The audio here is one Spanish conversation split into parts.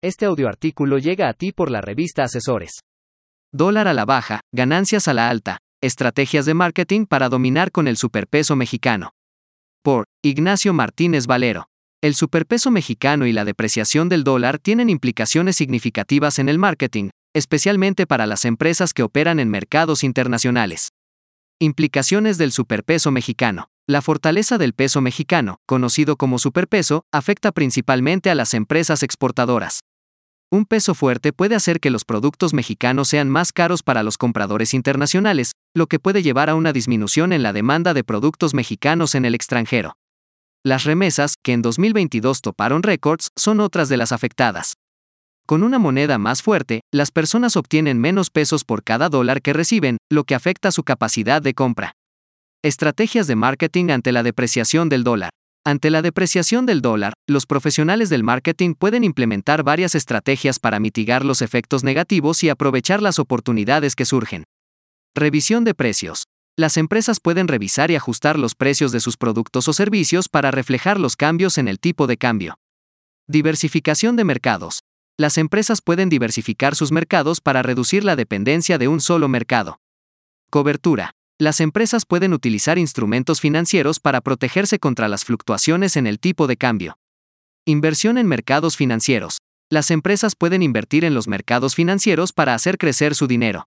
Este audioartículo llega a ti por la revista Asesores. Dólar a la baja, ganancias a la alta, estrategias de marketing para dominar con el superpeso mexicano. Por Ignacio Martínez Valero. El superpeso mexicano y la depreciación del dólar tienen implicaciones significativas en el marketing, especialmente para las empresas que operan en mercados internacionales. Implicaciones del superpeso mexicano. La fortaleza del peso mexicano, conocido como superpeso, afecta principalmente a las empresas exportadoras. Un peso fuerte puede hacer que los productos mexicanos sean más caros para los compradores internacionales, lo que puede llevar a una disminución en la demanda de productos mexicanos en el extranjero. Las remesas, que en 2022 toparon récords, son otras de las afectadas. Con una moneda más fuerte, las personas obtienen menos pesos por cada dólar que reciben, lo que afecta su capacidad de compra. Estrategias de marketing ante la depreciación del dólar. Ante la depreciación del dólar, los profesionales del marketing pueden implementar varias estrategias para mitigar los efectos negativos y aprovechar las oportunidades que surgen. Revisión de precios. Las empresas pueden revisar y ajustar los precios de sus productos o servicios para reflejar los cambios en el tipo de cambio. Diversificación de mercados. Las empresas pueden diversificar sus mercados para reducir la dependencia de un solo mercado. Cobertura. Las empresas pueden utilizar instrumentos financieros para protegerse contra las fluctuaciones en el tipo de cambio. Inversión en mercados financieros. Las empresas pueden invertir en los mercados financieros para hacer crecer su dinero.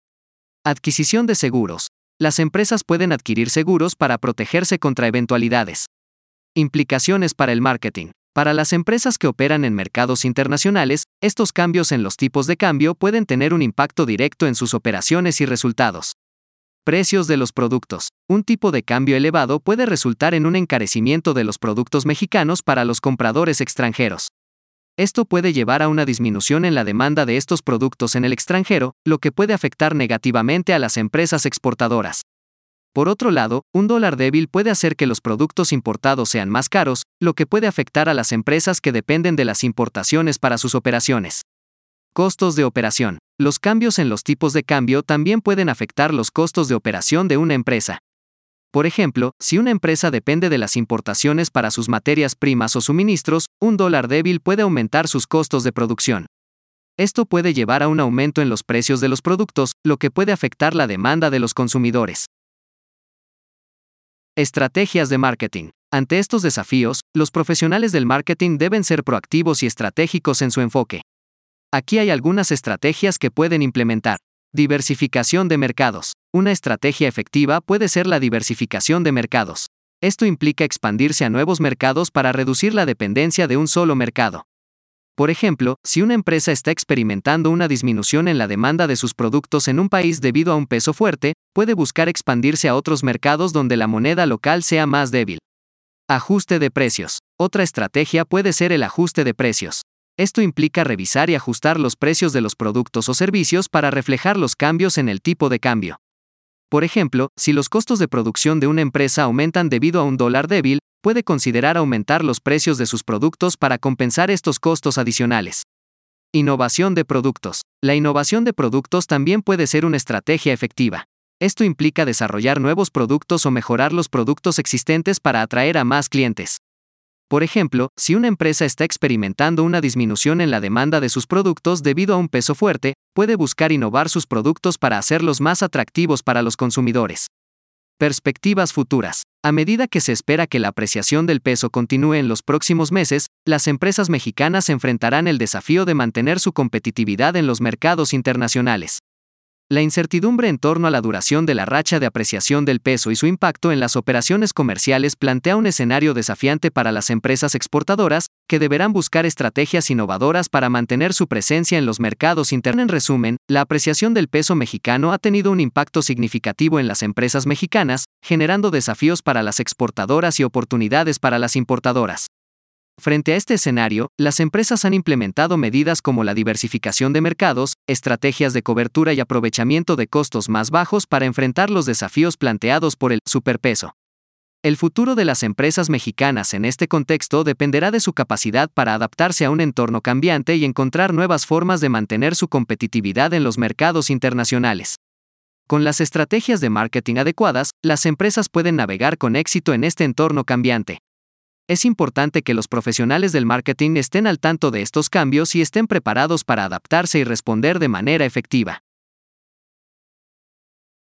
Adquisición de seguros. Las empresas pueden adquirir seguros para protegerse contra eventualidades. Implicaciones para el marketing. Para las empresas que operan en mercados internacionales, estos cambios en los tipos de cambio pueden tener un impacto directo en sus operaciones y resultados. Precios de los productos. Un tipo de cambio elevado puede resultar en un encarecimiento de los productos mexicanos para los compradores extranjeros. Esto puede llevar a una disminución en la demanda de estos productos en el extranjero, lo que puede afectar negativamente a las empresas exportadoras. Por otro lado, un dólar débil puede hacer que los productos importados sean más caros, lo que puede afectar a las empresas que dependen de las importaciones para sus operaciones. Costos de operación. Los cambios en los tipos de cambio también pueden afectar los costos de operación de una empresa. Por ejemplo, si una empresa depende de las importaciones para sus materias primas o suministros, un dólar débil puede aumentar sus costos de producción. Esto puede llevar a un aumento en los precios de los productos, lo que puede afectar la demanda de los consumidores. Estrategias de marketing. Ante estos desafíos, los profesionales del marketing deben ser proactivos y estratégicos en su enfoque. Aquí hay algunas estrategias que pueden implementar. Diversificación de mercados. Una estrategia efectiva puede ser la diversificación de mercados. Esto implica expandirse a nuevos mercados para reducir la dependencia de un solo mercado. Por ejemplo, si una empresa está experimentando una disminución en la demanda de sus productos en un país debido a un peso fuerte, puede buscar expandirse a otros mercados donde la moneda local sea más débil. Ajuste de precios. Otra estrategia puede ser el ajuste de precios. Esto implica revisar y ajustar los precios de los productos o servicios para reflejar los cambios en el tipo de cambio. Por ejemplo, si los costos de producción de una empresa aumentan debido a un dólar débil, puede considerar aumentar los precios de sus productos para compensar estos costos adicionales. Innovación de productos. La innovación de productos también puede ser una estrategia efectiva. Esto implica desarrollar nuevos productos o mejorar los productos existentes para atraer a más clientes. Por ejemplo, si una empresa está experimentando una disminución en la demanda de sus productos debido a un peso fuerte, puede buscar innovar sus productos para hacerlos más atractivos para los consumidores. Perspectivas futuras. A medida que se espera que la apreciación del peso continúe en los próximos meses, las empresas mexicanas enfrentarán el desafío de mantener su competitividad en los mercados internacionales. La incertidumbre en torno a la duración de la racha de apreciación del peso y su impacto en las operaciones comerciales plantea un escenario desafiante para las empresas exportadoras, que deberán buscar estrategias innovadoras para mantener su presencia en los mercados internos. En resumen, la apreciación del peso mexicano ha tenido un impacto significativo en las empresas mexicanas, generando desafíos para las exportadoras y oportunidades para las importadoras. Frente a este escenario, las empresas han implementado medidas como la diversificación de mercados, estrategias de cobertura y aprovechamiento de costos más bajos para enfrentar los desafíos planteados por el superpeso. El futuro de las empresas mexicanas en este contexto dependerá de su capacidad para adaptarse a un entorno cambiante y encontrar nuevas formas de mantener su competitividad en los mercados internacionales. Con las estrategias de marketing adecuadas, las empresas pueden navegar con éxito en este entorno cambiante. Es importante que los profesionales del marketing estén al tanto de estos cambios y estén preparados para adaptarse y responder de manera efectiva.